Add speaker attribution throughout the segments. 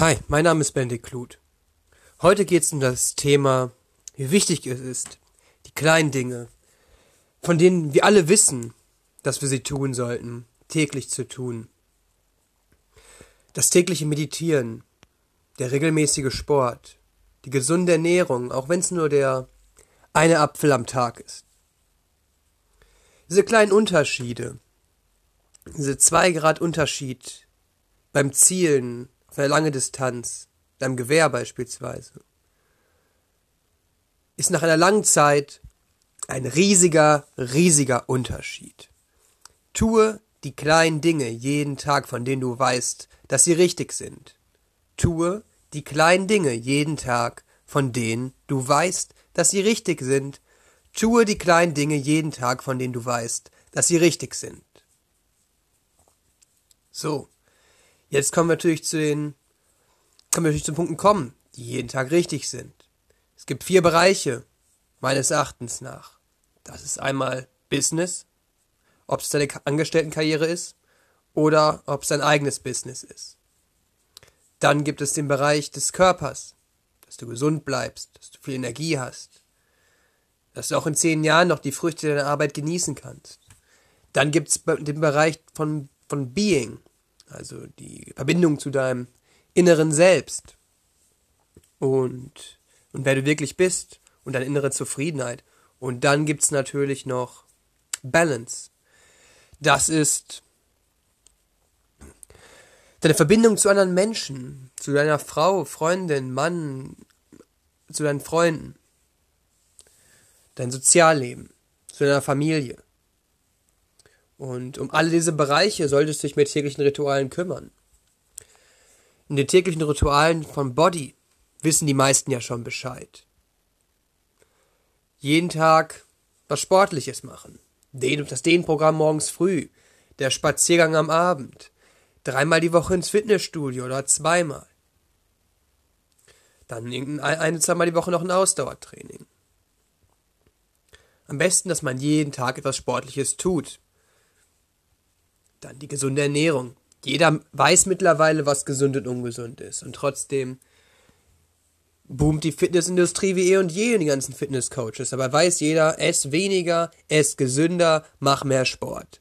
Speaker 1: Hi, mein Name ist Benedikt Kluth. Heute geht es um das Thema, wie wichtig es ist, die kleinen Dinge, von denen wir alle wissen, dass wir sie tun sollten, täglich zu tun. Das tägliche Meditieren, der regelmäßige Sport, die gesunde Ernährung, auch wenn es nur der eine Apfel am Tag ist. Diese kleinen Unterschiede, diese zwei Grad Unterschied beim Zielen, auf eine lange Distanz, deinem Gewehr beispielsweise, ist nach einer langen Zeit ein riesiger, riesiger Unterschied. Tue die kleinen Dinge jeden Tag, von denen du weißt, dass sie richtig sind. Tue die kleinen Dinge jeden Tag, von denen du weißt, dass sie richtig sind. Tue die kleinen Dinge jeden Tag, von denen du weißt, dass sie richtig sind. So. Jetzt kommen wir natürlich zu den, können wir natürlich zu Punkten kommen, die jeden Tag richtig sind. Es gibt vier Bereiche, meines Erachtens nach. Das ist einmal Business, ob es deine Angestelltenkarriere ist oder ob es dein eigenes Business ist. Dann gibt es den Bereich des Körpers, dass du gesund bleibst, dass du viel Energie hast, dass du auch in zehn Jahren noch die Früchte deiner Arbeit genießen kannst. Dann gibt es den Bereich von, von Being, also die Verbindung zu deinem inneren Selbst und, und wer du wirklich bist und deine innere Zufriedenheit. Und dann gibt es natürlich noch Balance. Das ist deine Verbindung zu anderen Menschen, zu deiner Frau, Freundin, Mann, zu deinen Freunden, dein Sozialleben, zu deiner Familie. Und um alle diese Bereiche solltest du dich mit täglichen Ritualen kümmern. In den täglichen Ritualen von Body wissen die meisten ja schon Bescheid. Jeden Tag was Sportliches machen. Das Dehnprogramm morgens früh, der Spaziergang am Abend, dreimal die Woche ins Fitnessstudio oder zweimal. Dann eine, zweimal die Woche noch ein Ausdauertraining. Am besten, dass man jeden Tag etwas Sportliches tut. Dann die gesunde Ernährung. Jeder weiß mittlerweile, was gesund und ungesund ist. Und trotzdem boomt die Fitnessindustrie wie eh und je in die ganzen Fitnesscoaches. Aber weiß jeder, ess weniger, ess gesünder, mach mehr Sport.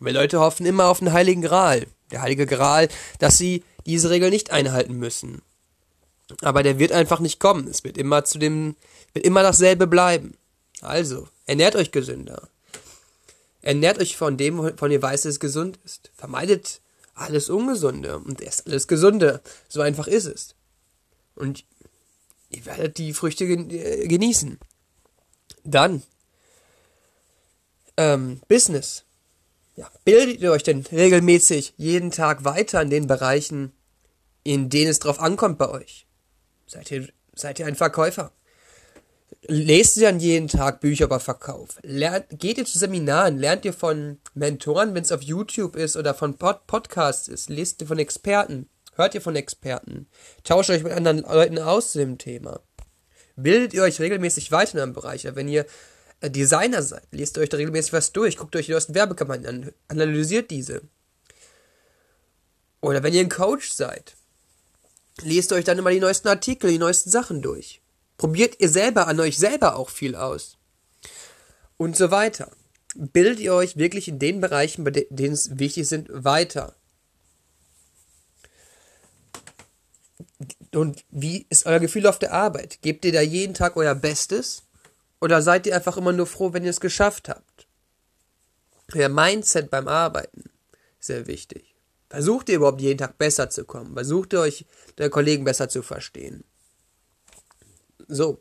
Speaker 1: Wir Leute hoffen immer auf den Heiligen Gral. Der Heilige Gral, dass sie diese Regel nicht einhalten müssen. Aber der wird einfach nicht kommen. Es wird immer zu dem, wird immer dasselbe bleiben. Also, ernährt euch gesünder. Ernährt euch von dem, von ihr weiß, dass es gesund ist. Vermeidet alles Ungesunde und esst alles Gesunde. So einfach ist es. Und ihr werdet die Früchte äh, genießen. Dann ähm, Business. Ja, bildet ihr euch denn regelmäßig jeden Tag weiter in den Bereichen, in denen es drauf ankommt bei euch? Seid ihr, seid ihr ein Verkäufer? Lest ihr dann jeden Tag Bücher über Verkauf. Lernt, geht ihr zu Seminaren, lernt ihr von Mentoren, wenn es auf YouTube ist oder von Pod Podcasts ist, lest ihr von Experten, hört ihr von Experten, tauscht euch mit anderen Leuten aus zu dem Thema. Bildet ihr euch regelmäßig weiter in einem Bereich. Wenn ihr äh, Designer seid, lest ihr euch da regelmäßig was durch, guckt euch die neuesten Werbekampagnen an, analysiert diese. Oder wenn ihr ein Coach seid, lest euch dann immer die neuesten Artikel, die neuesten Sachen durch. Probiert ihr selber an euch selber auch viel aus. Und so weiter. Bildet ihr euch wirklich in den Bereichen, bei denen es wichtig sind, weiter. Und wie ist euer Gefühl auf der Arbeit? Gebt ihr da jeden Tag euer Bestes? Oder seid ihr einfach immer nur froh, wenn ihr es geschafft habt? Euer Mindset beim Arbeiten sehr wichtig. Versucht ihr überhaupt jeden Tag besser zu kommen? Versucht ihr euch der Kollegen besser zu verstehen? So.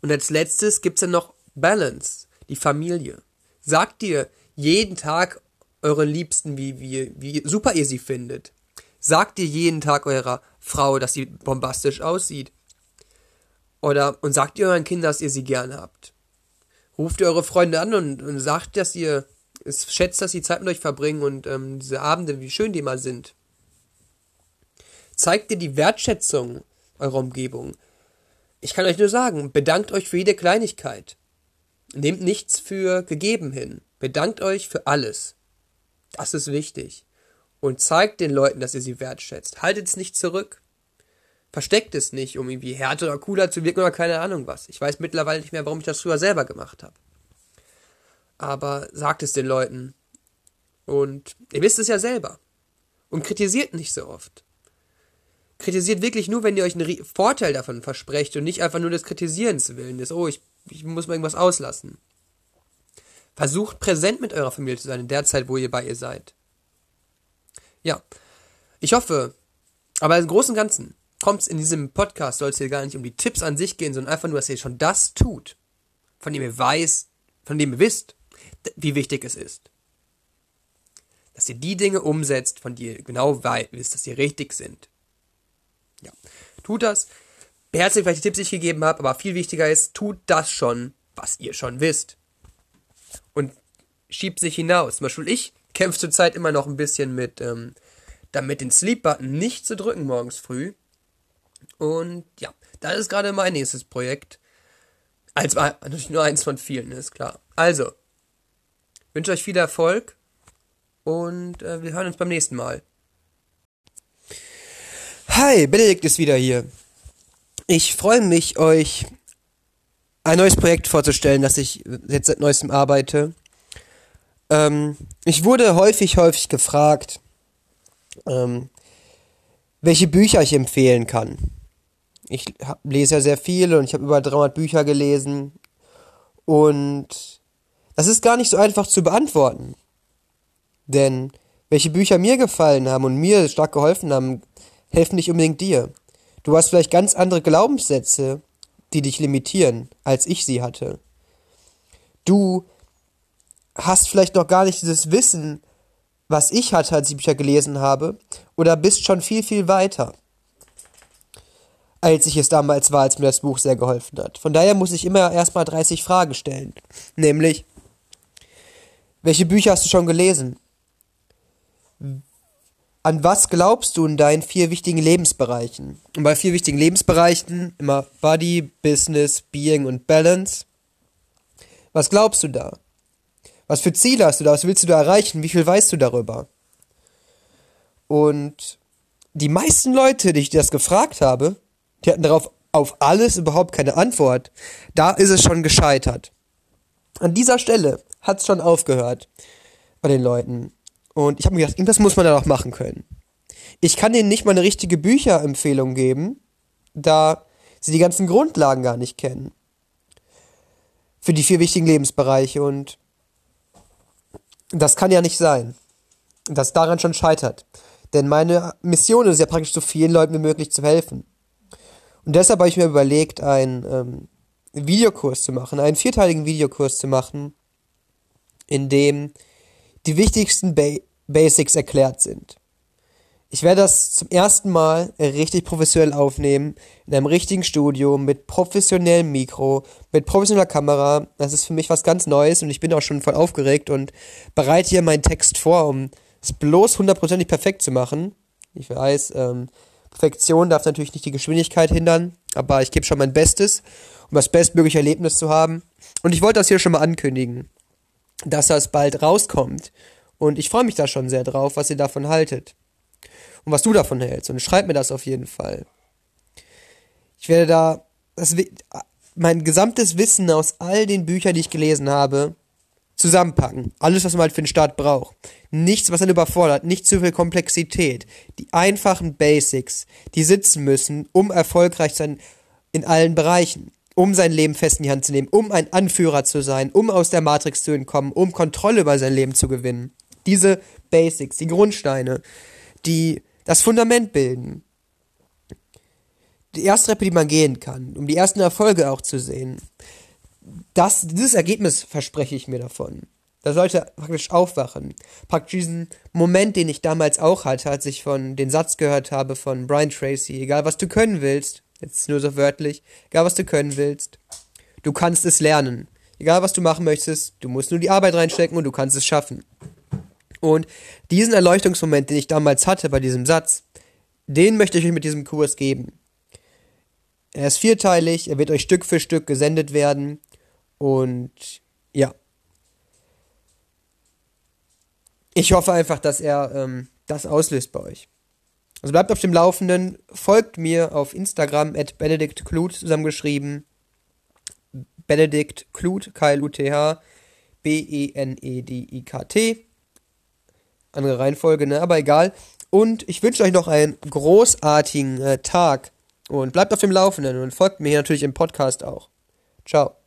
Speaker 1: Und als letztes gibt's dann noch Balance, die Familie. Sagt ihr jeden Tag euren Liebsten, wie, wie, wie super ihr sie findet. Sagt ihr jeden Tag eurer Frau, dass sie bombastisch aussieht. Oder, und sagt ihr euren Kindern, dass ihr sie gerne habt. Ruft ihr eure Freunde an und, und sagt, dass ihr es schätzt, dass sie Zeit mit euch verbringen und ähm, diese Abende, wie schön die mal sind. Zeigt ihr die Wertschätzung eurer Umgebung. Ich kann euch nur sagen, bedankt euch für jede Kleinigkeit. Nehmt nichts für gegeben hin. Bedankt euch für alles. Das ist wichtig. Und zeigt den Leuten, dass ihr sie wertschätzt. Haltet es nicht zurück. Versteckt es nicht, um irgendwie härter oder cooler zu wirken oder keine Ahnung was. Ich weiß mittlerweile nicht mehr, warum ich das früher selber gemacht habe. Aber sagt es den Leuten. Und ihr wisst es ja selber. Und kritisiert nicht so oft. Kritisiert wirklich nur, wenn ihr euch einen Vorteil davon versprecht und nicht einfach nur des Kritisierens willen. Des, oh, ich, ich muss mal irgendwas auslassen. Versucht präsent mit eurer Familie zu sein in der Zeit, wo ihr bei ihr seid. Ja, ich hoffe, aber im Großen und Ganzen kommt es in diesem Podcast, soll es hier gar nicht um die Tipps an sich gehen, sondern einfach nur, dass ihr schon das tut, von dem ihr weiß, von dem ihr wisst, wie wichtig es ist. Dass ihr die Dinge umsetzt, von denen ihr genau wisst, dass sie richtig sind. Ja, tut das. Beherzigt vielleicht die Tipps, die ich gegeben habe, aber viel wichtiger ist, tut das schon, was ihr schon wisst. Und schiebt sich hinaus. Zum Beispiel ich kämpfe zurzeit immer noch ein bisschen mit, ähm, damit den Sleep-Button nicht zu drücken morgens früh. Und ja, das ist gerade mein nächstes Projekt. Als natürlich nur eins von vielen, ist klar. Also, wünsche euch viel Erfolg und äh, wir hören uns beim nächsten Mal. Hi, Benedikt ist wieder hier. Ich freue mich, euch ein neues Projekt vorzustellen, das ich jetzt seit neuestem arbeite. Ähm, ich wurde häufig, häufig gefragt, ähm, welche Bücher ich empfehlen kann. Ich hab, lese ja sehr viel und ich habe über 300 Bücher gelesen und das ist gar nicht so einfach zu beantworten. Denn welche Bücher mir gefallen haben und mir stark geholfen haben, helfen nicht unbedingt dir. Du hast vielleicht ganz andere Glaubenssätze, die dich limitieren, als ich sie hatte. Du hast vielleicht noch gar nicht dieses Wissen, was ich hatte, als ich Bücher gelesen habe, oder bist schon viel, viel weiter, als ich es damals war, als mir das Buch sehr geholfen hat. Von daher muss ich immer erstmal 30 Fragen stellen. Nämlich, welche Bücher hast du schon gelesen? An was glaubst du in deinen vier wichtigen Lebensbereichen? Und bei vier wichtigen Lebensbereichen immer Body, Business, Being und Balance. Was glaubst du da? Was für Ziele hast du da? Was willst du da erreichen? Wie viel weißt du darüber? Und die meisten Leute, die ich das gefragt habe, die hatten darauf auf alles überhaupt keine Antwort. Da ist es schon gescheitert. An dieser Stelle hat es schon aufgehört bei den Leuten. Und ich habe mir gedacht, irgendwas muss man da noch machen können. Ich kann denen nicht mal eine richtige Bücherempfehlung geben, da sie die ganzen Grundlagen gar nicht kennen. Für die vier wichtigen Lebensbereiche. Und das kann ja nicht sein. Das daran schon scheitert. Denn meine Mission ist ja praktisch so vielen Leuten wie möglich zu helfen. Und deshalb habe ich mir überlegt, einen ähm, Videokurs zu machen, einen vierteiligen Videokurs zu machen, in dem die wichtigsten ba Basics erklärt sind. Ich werde das zum ersten Mal richtig professionell aufnehmen, in einem richtigen Studio, mit professionellem Mikro, mit professioneller Kamera. Das ist für mich was ganz Neues und ich bin auch schon voll aufgeregt und bereite hier meinen Text vor, um es bloß hundertprozentig perfekt zu machen. Ich weiß, ähm, Perfektion darf natürlich nicht die Geschwindigkeit hindern, aber ich gebe schon mein Bestes, um das bestmögliche Erlebnis zu haben. Und ich wollte das hier schon mal ankündigen, dass das bald rauskommt. Und ich freue mich da schon sehr drauf, was ihr davon haltet und was du davon hältst. Und schreib mir das auf jeden Fall. Ich werde da das, mein gesamtes Wissen aus all den Büchern, die ich gelesen habe, zusammenpacken. Alles, was man halt für den Start braucht. Nichts, was dann überfordert, nicht zu viel Komplexität. Die einfachen Basics, die sitzen müssen, um erfolgreich zu sein in allen Bereichen. Um sein Leben fest in die Hand zu nehmen, um ein Anführer zu sein, um aus der Matrix zu entkommen, um Kontrolle über sein Leben zu gewinnen. Diese Basics, die Grundsteine, die das Fundament bilden. Die erste Treppe, die man gehen kann, um die ersten Erfolge auch zu sehen. Das, dieses Ergebnis verspreche ich mir davon. Da sollte praktisch aufwachen. Praktisch diesen Moment, den ich damals auch hatte, als ich von den Satz gehört habe von Brian Tracy, egal was du können willst, jetzt nur so wörtlich, egal was du können willst, du kannst es lernen. Egal was du machen möchtest, du musst nur die Arbeit reinstecken und du kannst es schaffen. Und diesen Erleuchtungsmoment, den ich damals hatte bei diesem Satz, den möchte ich euch mit diesem Kurs geben. Er ist vierteilig, er wird euch Stück für Stück gesendet werden und ja. Ich hoffe einfach, dass er ähm, das auslöst bei euch. Also bleibt auf dem Laufenden, folgt mir auf Instagram at Benedikt Kluth zusammengeschrieben. Benedikt Kluth, K-L-U-T-H, B-E-N-E-D-I-K-T. Andere Reihenfolge, ne? Aber egal. Und ich wünsche euch noch einen großartigen äh, Tag. Und bleibt auf dem Laufenden und folgt mir natürlich im Podcast auch. Ciao.